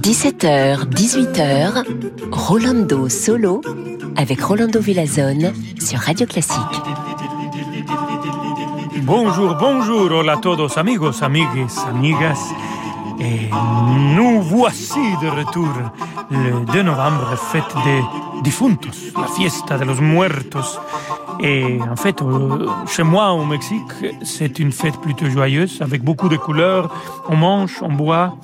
17h, 18h, Rolando Solo avec Rolando Villazone sur Radio Classique. Bonjour, bonjour, hola a todos amigos, amigues, amigas. Et nous voici de retour le 2 novembre, fête des difuntos, la fiesta de los muertos. Et en fait, euh, chez moi au Mexique, c'est une fête plutôt joyeuse, avec beaucoup de couleurs. On mange, on boit,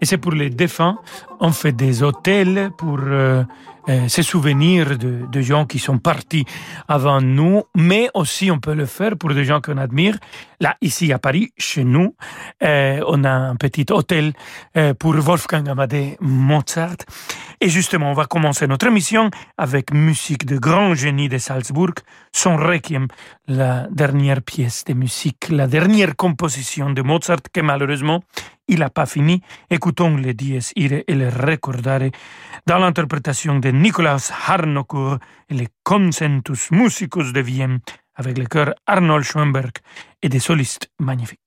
et c'est pour les défunts. On fait des hôtels pour euh, euh, se souvenir de, gens qui sont partis avant nous, mais aussi on peut le faire pour des gens qu'on admire. Là, ici à Paris, chez nous, euh, on a un petit hôtel euh, pour Wolfgang Amadeus Mozart. Et justement, on va commencer notre émission avec musique de grand génie de Salzbourg, son Requiem, la dernière pièce de musique, la dernière composition de Mozart que malheureusement il n'a pas fini. Écoutons les Dies Irae et le Recordare dans l'interprétation de Nikolaus Harnoncourt et les Consentus Musicus de Vienne avec le chœur Arnold Schoenberg et des solistes magnifiques.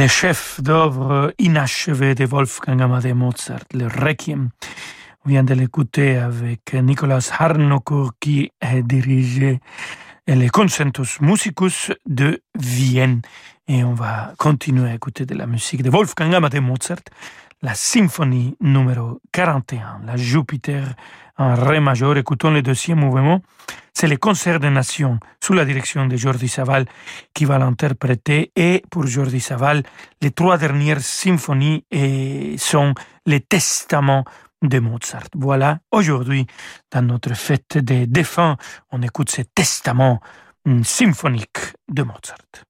Le chef d'œuvre inachevé de Wolfgang Amadeus Mozart, le Requiem. On vient de l'écouter avec Nicolas Harnoncourt qui a dirigé les Concentus Musicus de Vienne. Et on va continuer à écouter de la musique de Wolfgang Amadeus Mozart, la symphonie numéro 41, la Jupiter en Ré majeur. Écoutons le deuxième mouvement. C'est le concert des nations sous la direction de Jordi Saval qui va l'interpréter. Et pour Jordi Saval, les trois dernières symphonies sont les testaments de Mozart. Voilà, aujourd'hui, dans notre fête des défunts, on écoute ce testament symphonique de Mozart.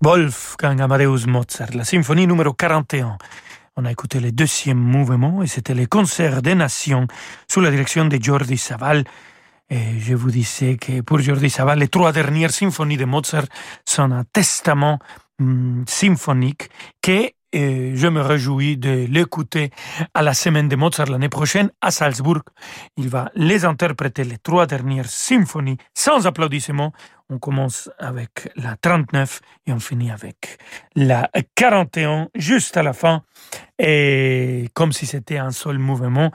Wolfgang Amadeus Mozart, la symphonie numéro 41. On a écouté le deuxième mouvement et c'était le concert des nations sous la direction de Jordi Saval. Et je vous disais que pour Jordi Saval, les trois dernières symphonies de Mozart sont un testament hum, symphonique que et je me réjouis de l'écouter à la semaine de Mozart l'année prochaine à Salzbourg. Il va les interpréter les trois dernières symphonies sans applaudissements. On commence avec la 39 et on finit avec la 41 juste à la fin et comme si c'était un seul mouvement.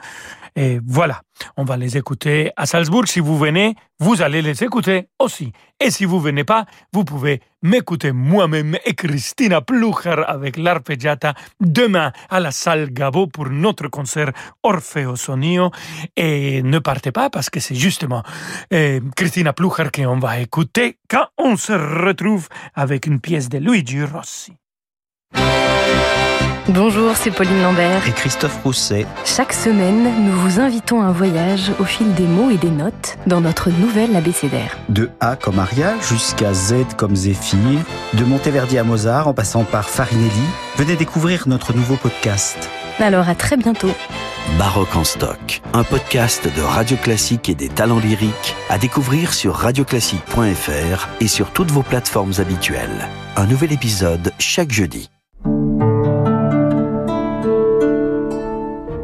Et voilà, on va les écouter à Salzbourg. Si vous venez, vous allez les écouter aussi. Et si vous venez pas, vous pouvez m'écouter moi-même et Christina Plucher avec l'arpeggiata demain à la salle Gabo pour notre concert Orfeo Sonio. Et ne partez pas parce que c'est justement eh, Christina Plucher qu'on va écouter quand on se retrouve avec une pièce de Luigi Rossi. Bonjour, c'est Pauline Lambert. Et Christophe Rousset. Chaque semaine, nous vous invitons à un voyage au fil des mots et des notes dans notre nouvelle abécédaire. De A comme Aria jusqu'à Z comme Zéphyr, de Monteverdi à Mozart en passant par Farinelli, venez découvrir notre nouveau podcast. Alors à très bientôt. Baroque en stock, un podcast de Radio Classique et des talents lyriques à découvrir sur radioclassique.fr et sur toutes vos plateformes habituelles. Un nouvel épisode chaque jeudi.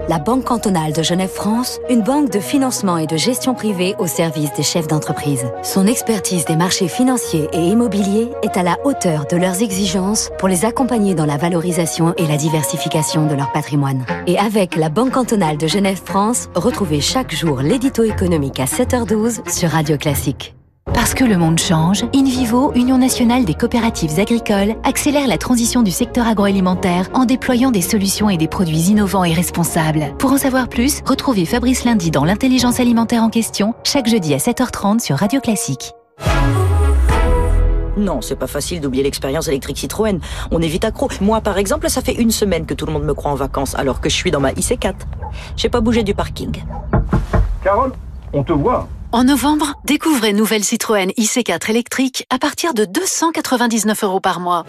La Banque cantonale de Genève-France, une banque de financement et de gestion privée au service des chefs d'entreprise. Son expertise des marchés financiers et immobiliers est à la hauteur de leurs exigences pour les accompagner dans la valorisation et la diversification de leur patrimoine. Et avec la Banque cantonale de Genève-France, retrouvez chaque jour l'édito économique à 7h12 sur Radio Classique. Parce que le monde change, InVivo, Union nationale des coopératives agricoles, accélère la transition du secteur agroalimentaire en déployant des solutions et des produits innovants et responsables. Pour en savoir plus, retrouvez Fabrice Lundi dans l'intelligence alimentaire en question, chaque jeudi à 7h30 sur Radio Classique. Non, c'est pas facile d'oublier l'expérience électrique Citroën. On est vite accro. Moi, par exemple, ça fait une semaine que tout le monde me croit en vacances, alors que je suis dans ma IC4. J'ai pas bougé du parking. Carole, on te voit. En novembre, découvrez nouvelle Citroën IC4 électrique à partir de 299 euros par mois.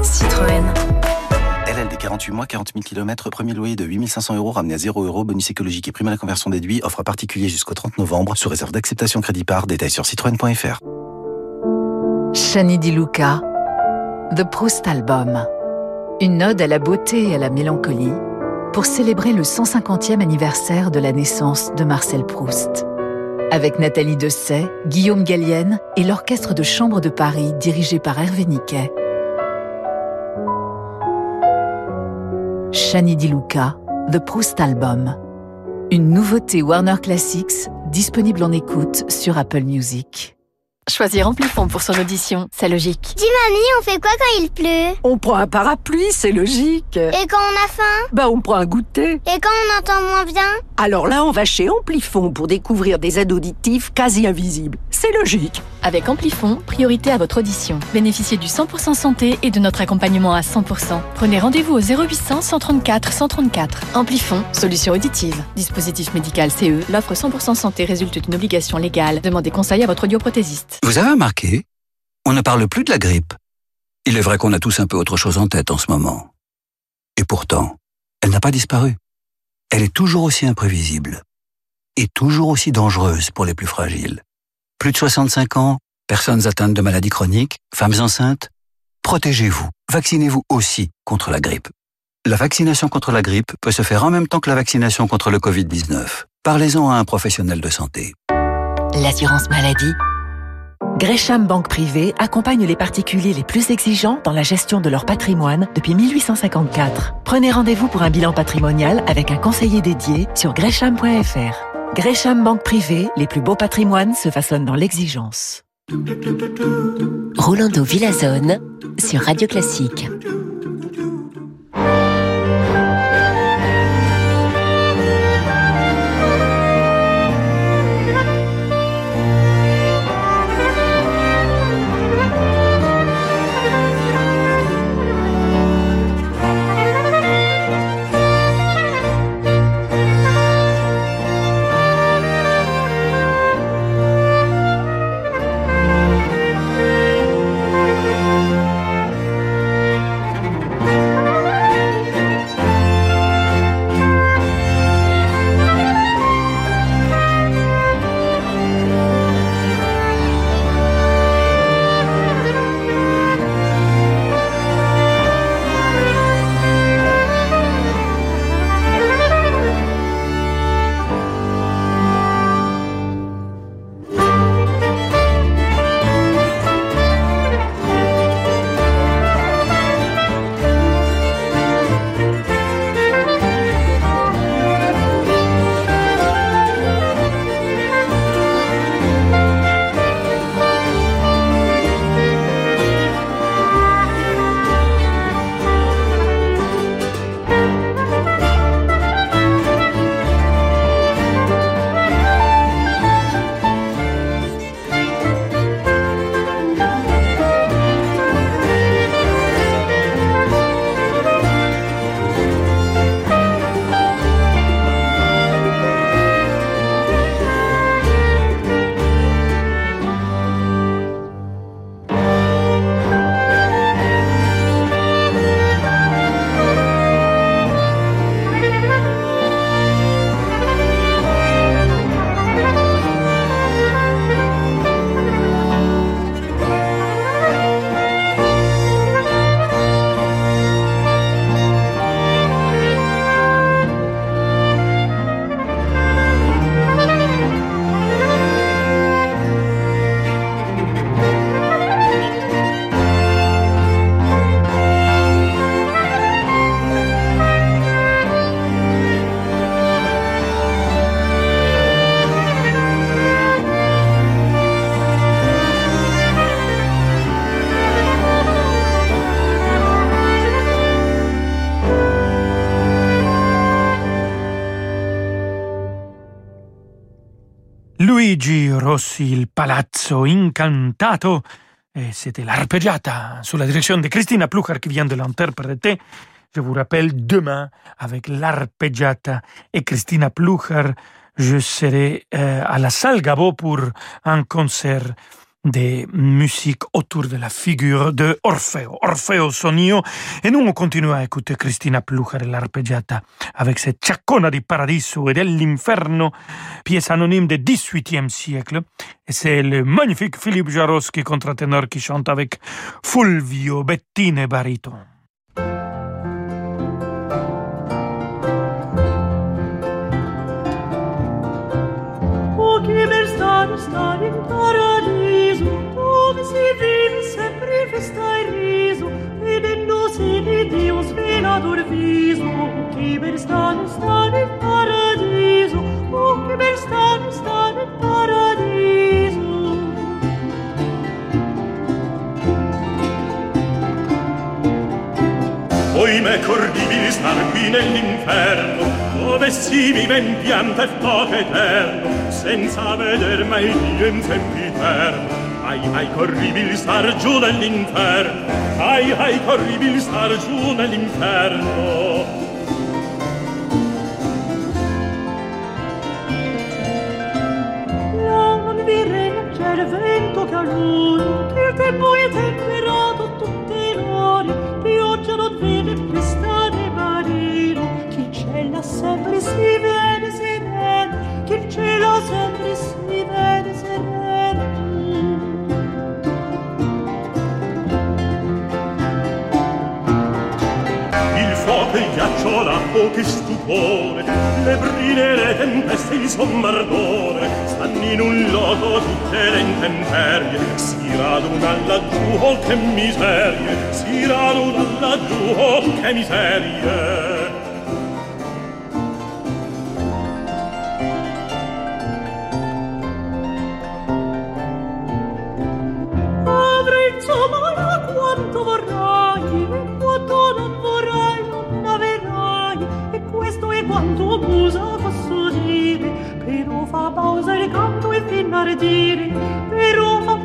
Citroën. LLD 48 mois, 40 000 km, premier loyer de 8500 euros ramené à 0 euros, bonus écologique et prime à la conversion déduit, offre à particulier jusqu'au 30 novembre, sous réserve d'acceptation crédit par, détail sur citroën.fr. Shani Di Luca, The Proust Album. Une ode à la beauté et à la mélancolie pour célébrer le 150e anniversaire de la naissance de Marcel Proust avec Nathalie Dessay, Guillaume Gallienne et l'Orchestre de Chambre de Paris dirigé par Hervé Niquet. Shani Di Luca, The Proust Album. Une nouveauté Warner Classics disponible en écoute sur Apple Music. Choisir Amplifon pour son audition, c'est logique. Dis mamie, on fait quoi quand il pleut? On prend un parapluie, c'est logique. Et quand on a faim? Bah on prend un goûter. Et quand on entend moins bien? Alors là, on va chez Amplifon pour découvrir des aides auditives quasi invisibles. C'est logique. Avec Amplifon, priorité à votre audition. Bénéficiez du 100% santé et de notre accompagnement à 100%. Prenez rendez-vous au 0800 134 134. Amplifon, solution auditive. Dispositif médical CE, l'offre 100% santé résulte d'une obligation légale. Demandez conseil à votre audioprothésiste. Vous avez remarqué On ne parle plus de la grippe. Il est vrai qu'on a tous un peu autre chose en tête en ce moment. Et pourtant, elle n'a pas disparu. Elle est toujours aussi imprévisible. Et toujours aussi dangereuse pour les plus fragiles. Plus de 65 ans, personnes atteintes de maladies chroniques, femmes enceintes. Protégez-vous. Vaccinez-vous aussi contre la grippe. La vaccination contre la grippe peut se faire en même temps que la vaccination contre le Covid-19. Parlez-en à un professionnel de santé. L'assurance maladie Gresham Banque Privée accompagne les particuliers les plus exigeants dans la gestion de leur patrimoine depuis 1854. Prenez rendez-vous pour un bilan patrimonial avec un conseiller dédié sur gresham.fr. Gresham Banque Privée, les plus beaux patrimoines se façonnent dans l'exigence. Rolando Villazone sur Radio Classique. Il Palazzo Incantato. Et c'était l'arpeggiata sous la direction de Christina Plucher qui vient de l'interpréter. Je vous rappelle, demain, avec l'arpeggiata et Christina Plucher, je serai à la salle Gabo pour un concert de musique autour de la figure de Orfeo, Orfeo Sonio. Et nous, on à écouter Christina Plucher et l'arpeggiata avec cette Ciaccona di Paradiso et dell'Inferno, pièce anonyme du XVIIIe siècle. Et c'est le magnifique Philippe Jarosky, contre-ténor, qui chante avec Fulvio Bettine Bariton. che pianta e fuoco eterno, senza veder mai Dio in tempi eterno. Ai, ai, corribile star giù nell'inferno, ai, ai, corribile star giù nell'inferno. Là non vi regna il vento che il tempo è temperato tutte l'ore, pioggia non vede pestare marino, chi cella sempre si vede sereno, chi cella sempre si vede ghiaccio oh che stupore le brine le tempeste il sommardore stanno in un loco tutte le intemperie si raduna laggiù oh che miserie si raduna laggiù oh che miserie.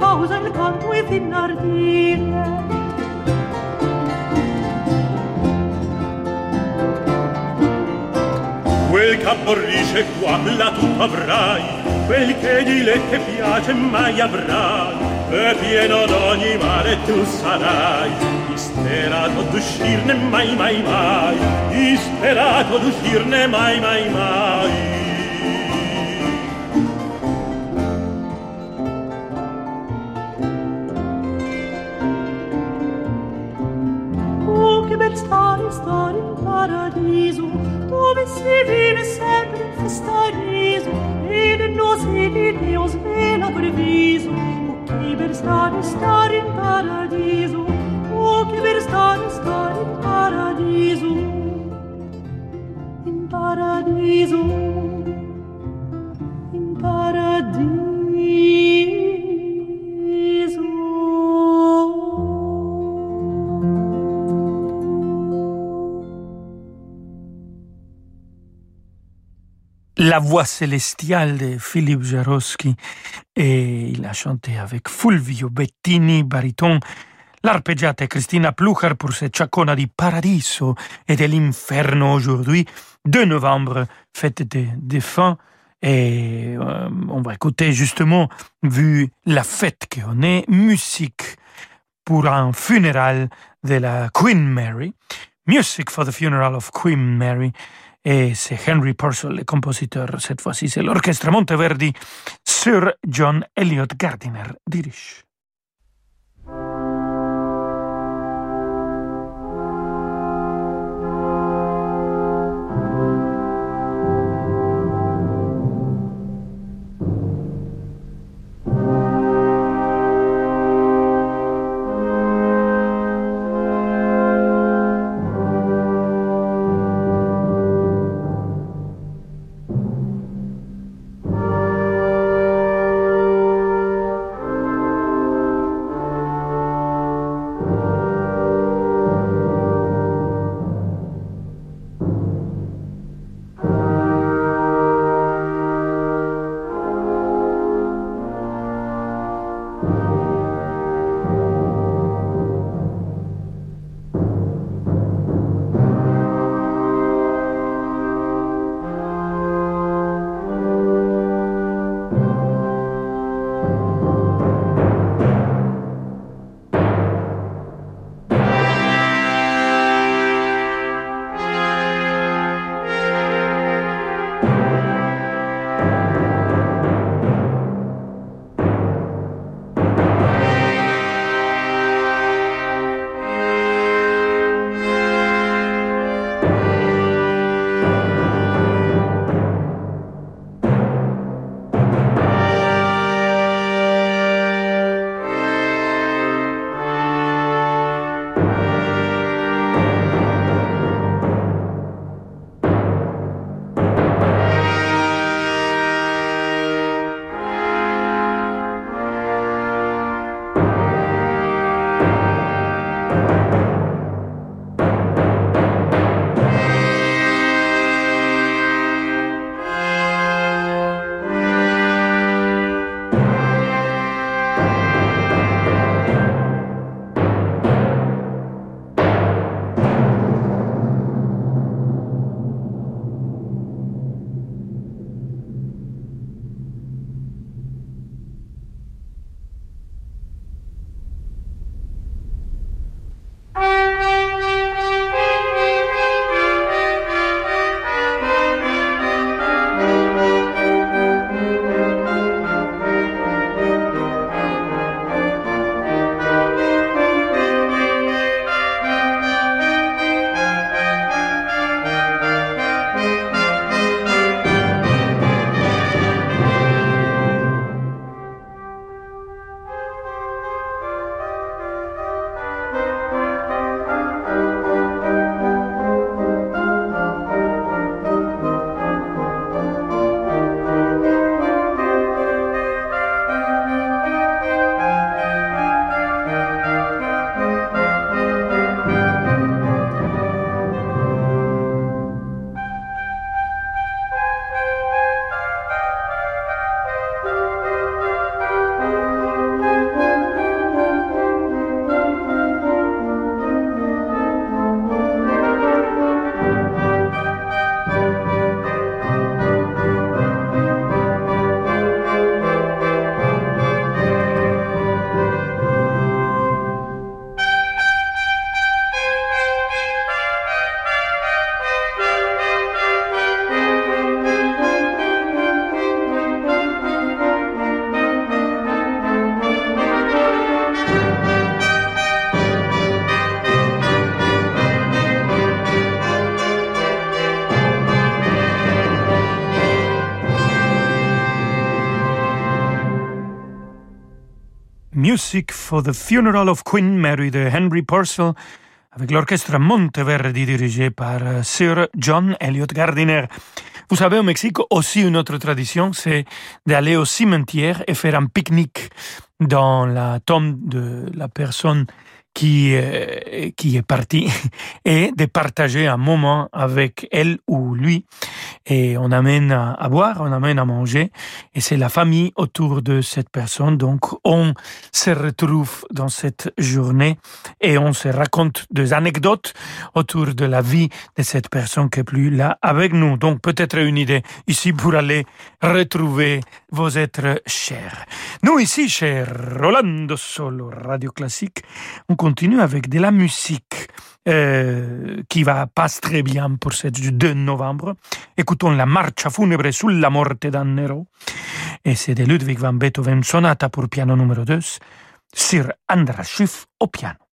Pausa il canto e fin ardire. Quel che aborrisce qua, là tu avrai, quel che di lei che piace mai avrai, e pieno d'ogni male tu sarai, disperato d'uscirne mai mai mai, disperato d'uscirne mai mai mai. Paradiso, dove si vive sempre in festa e riso, ed non si di Dio svela viso. Oh, che bel stare, stare in paradiso, oh, che bel stare, stare in paradiso, La voix célestiale de Philippe Jarosky et il a chanté avec Fulvio Bettini, bariton, l'arpeggiata Christina Plucher pour cette Ciaccona di Paradiso et de l'Inferno aujourd'hui, 2 novembre, fête des défunts. Et euh, on va écouter justement, vu la fête qu'on est, musique pour un funéral de la Queen Mary. Music for the Funeral of Queen Mary. Et c'est Henry Purcell, le compositeur. Cette fois-ci, c'est l'orchestre Monteverdi. Sir John Elliot Gardiner dirige. Music for the Funeral of Queen Mary de Henry Purcell avec l'orchestre Monteverdi dirigé par euh, Sir John Elliott Gardiner. Vous savez, au Mexique, aussi une autre tradition, c'est d'aller au cimetière et faire un pique-nique dans la tombe de la personne qui, euh, qui est parti et de partager un moment avec elle ou lui. Et on amène à, boire, on amène à manger, et c'est la famille autour de cette personne. Donc on se retrouve dans cette journée et on se raconte des anecdotes autour de la vie de cette personne qui est plus là avec nous. Donc peut-être une idée ici pour aller retrouver vos êtres chers. Nous ici, cher Rolando Solo, Radio Classique, on continue avec de la musique euh, qui va pas très bien pour ce 2 novembre. Écoutons la marcha funebre sulla morte d'un héros. Et c'est de Ludwig van Beethoven, sonata pour piano numéro 2, Sir Andras Schiff au piano.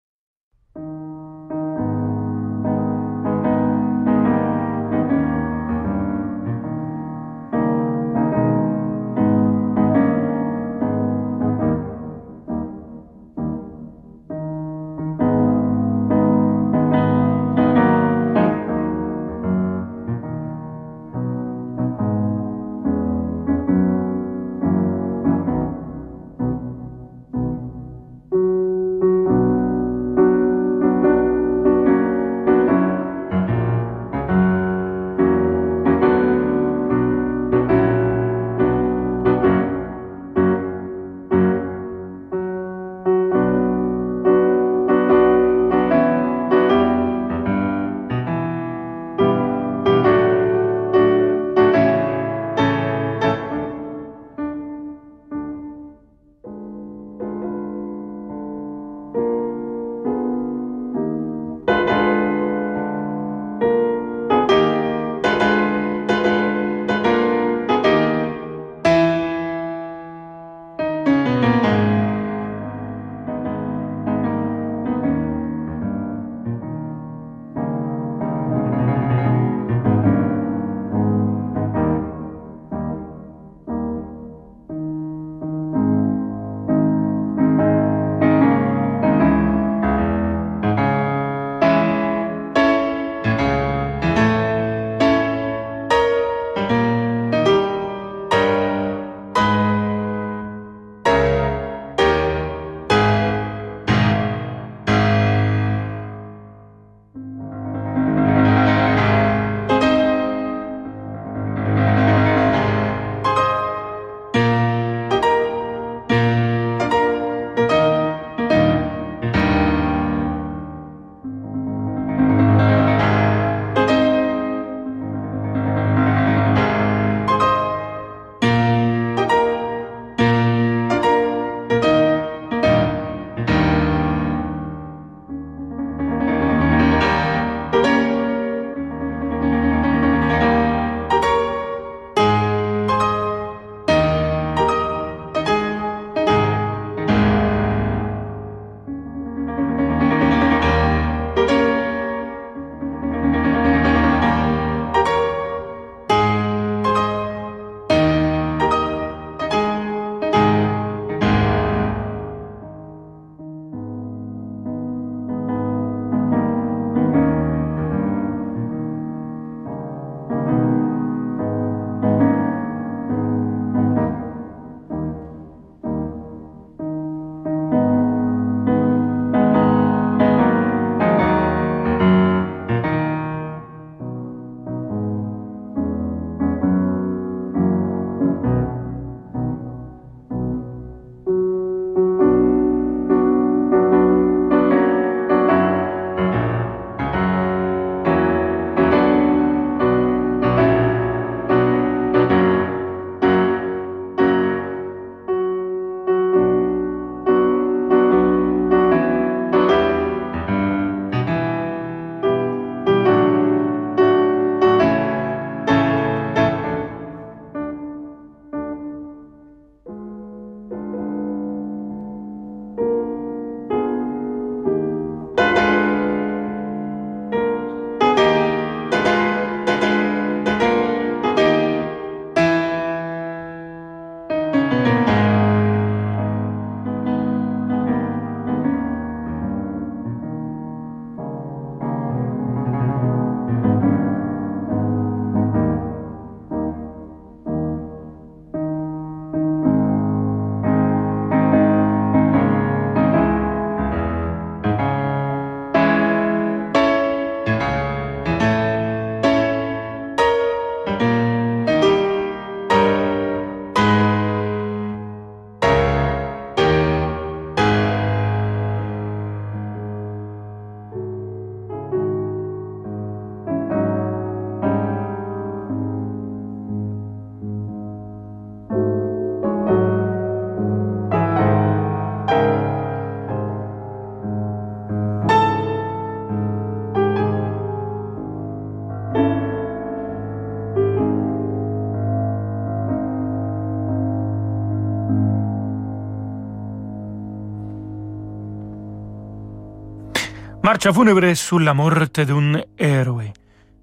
Marcia funebre sulla morte d'un héroe.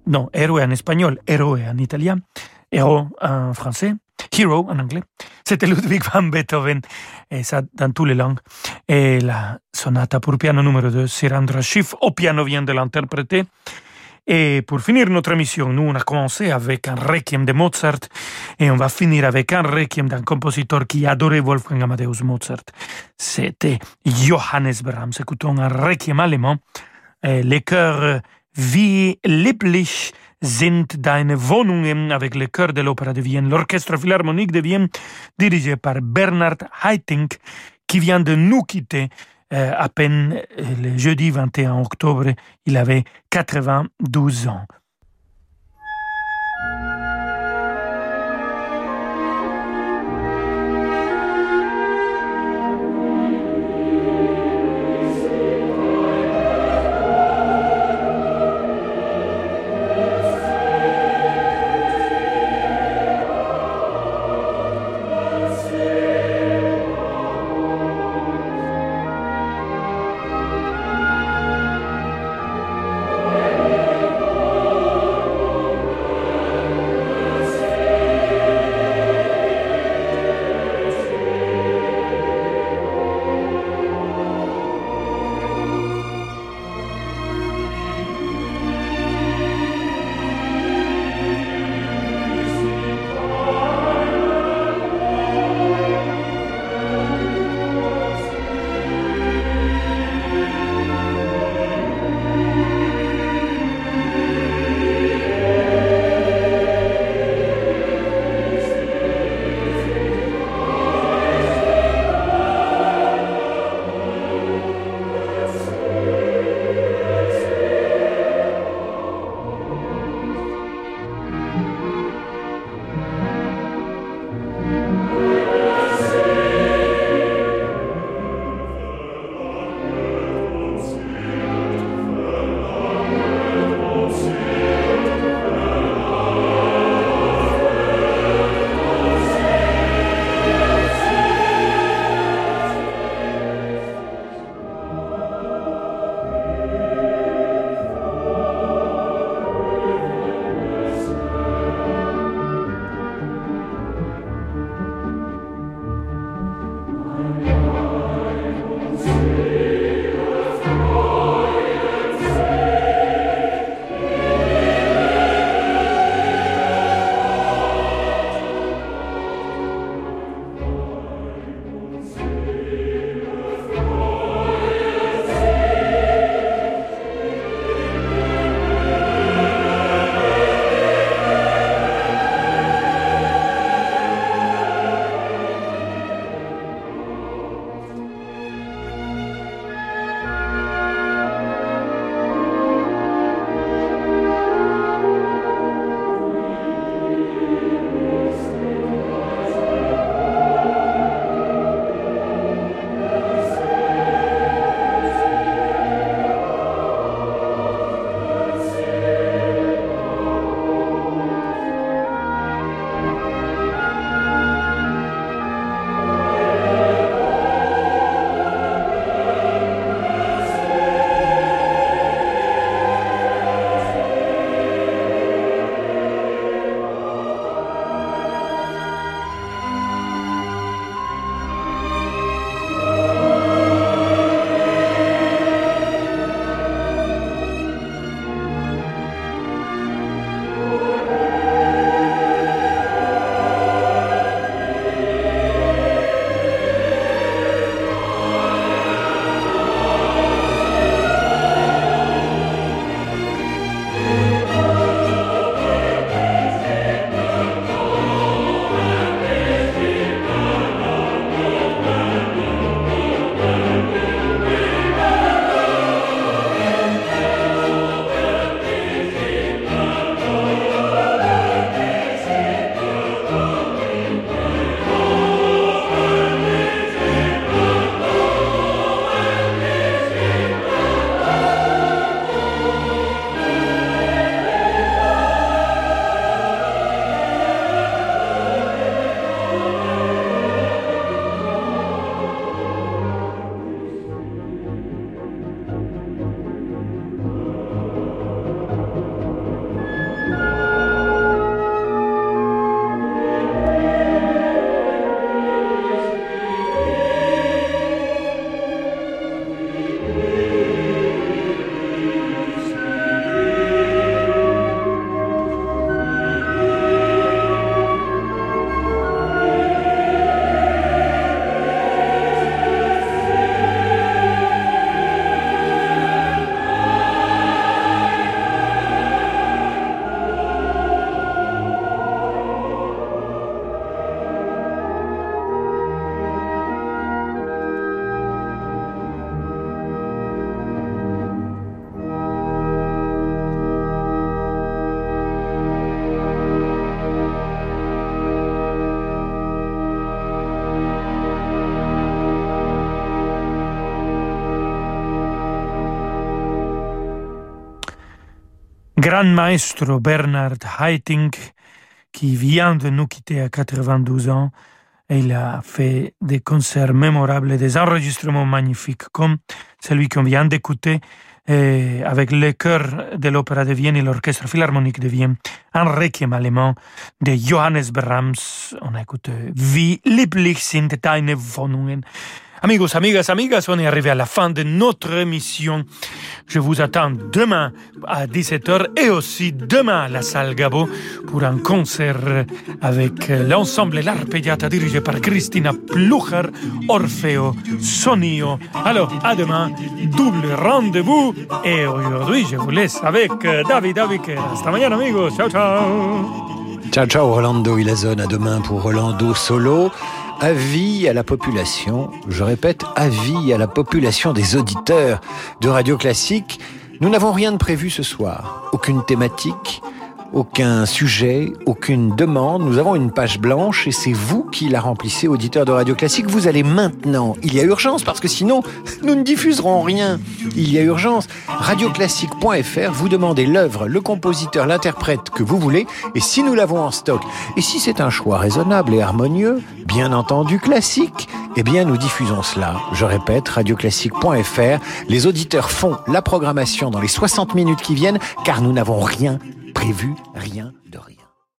Non, héroe en espagnol, héroe en italien, héros en français, hero en anglais. C'était Ludwig van Beethoven, et ça dans toutes les langues. Et la sonata pour piano numéro 2, Sirandra Schiff, au piano vient de l'interpréter. Et pour finir notre émission, nous, on a commencé avec un requiem de Mozart et on va finir avec un requiem d'un compositeur qui adorait Wolfgang Amadeus Mozart. C'était Johannes Brahms. Écoutons un requiem allemand. Les chœurs Wie lieblich sind deine Wohnungen? Avec le chœur de l'Opéra de Vienne, l'Orchestre Philharmonique de Vienne, dirigé par Bernard Haitink, qui vient de nous quitter euh, à peine euh, le jeudi 21 octobre. Il avait 92 ans. Grand maestro Bernard Haitink qui vient de nous quitter à 92 ans. Et il a fait des concerts mémorables des enregistrements magnifiques comme celui qu'on vient d'écouter avec le chœur de l'Opéra de Vienne et l'Orchestre Philharmonique de Vienne, un requiem allemand de Johannes Brahms. On a écouté Wie lieblich sind deine Wohnungen? Amigos, amigas, amigas, on est arrivé à la fin de notre émission. Je vous attends demain à 17h et aussi demain à la salle Gabo pour un concert avec l'ensemble L'Arpeggiata dirigé par Christina Plucher, Orfeo Sonio. Alors, à demain, double rendez-vous et aujourd'hui, je vous laisse avec David Aviker. Hasta mañana, amigos. Ciao, ciao. Ciao, ciao, Rolando Ilazone. À demain pour Rolando Solo avis à la population, je répète, avis à la population des auditeurs de Radio Classique. Nous n'avons rien de prévu ce soir, aucune thématique, aucun sujet, aucune demande. Nous avons une page blanche et c'est vous qui la remplissez, auditeur de Radio Classique. Vous allez maintenant. Il y a urgence parce que sinon, nous ne diffuserons rien. Il y a urgence. Radioclassique.fr, vous demandez l'œuvre, le compositeur, l'interprète que vous voulez et si nous l'avons en stock. Et si c'est un choix raisonnable et harmonieux, bien entendu classique, eh bien nous diffusons cela. Je répète, radioclassique.fr. Les auditeurs font la programmation dans les 60 minutes qui viennent car nous n'avons rien prévu, rien.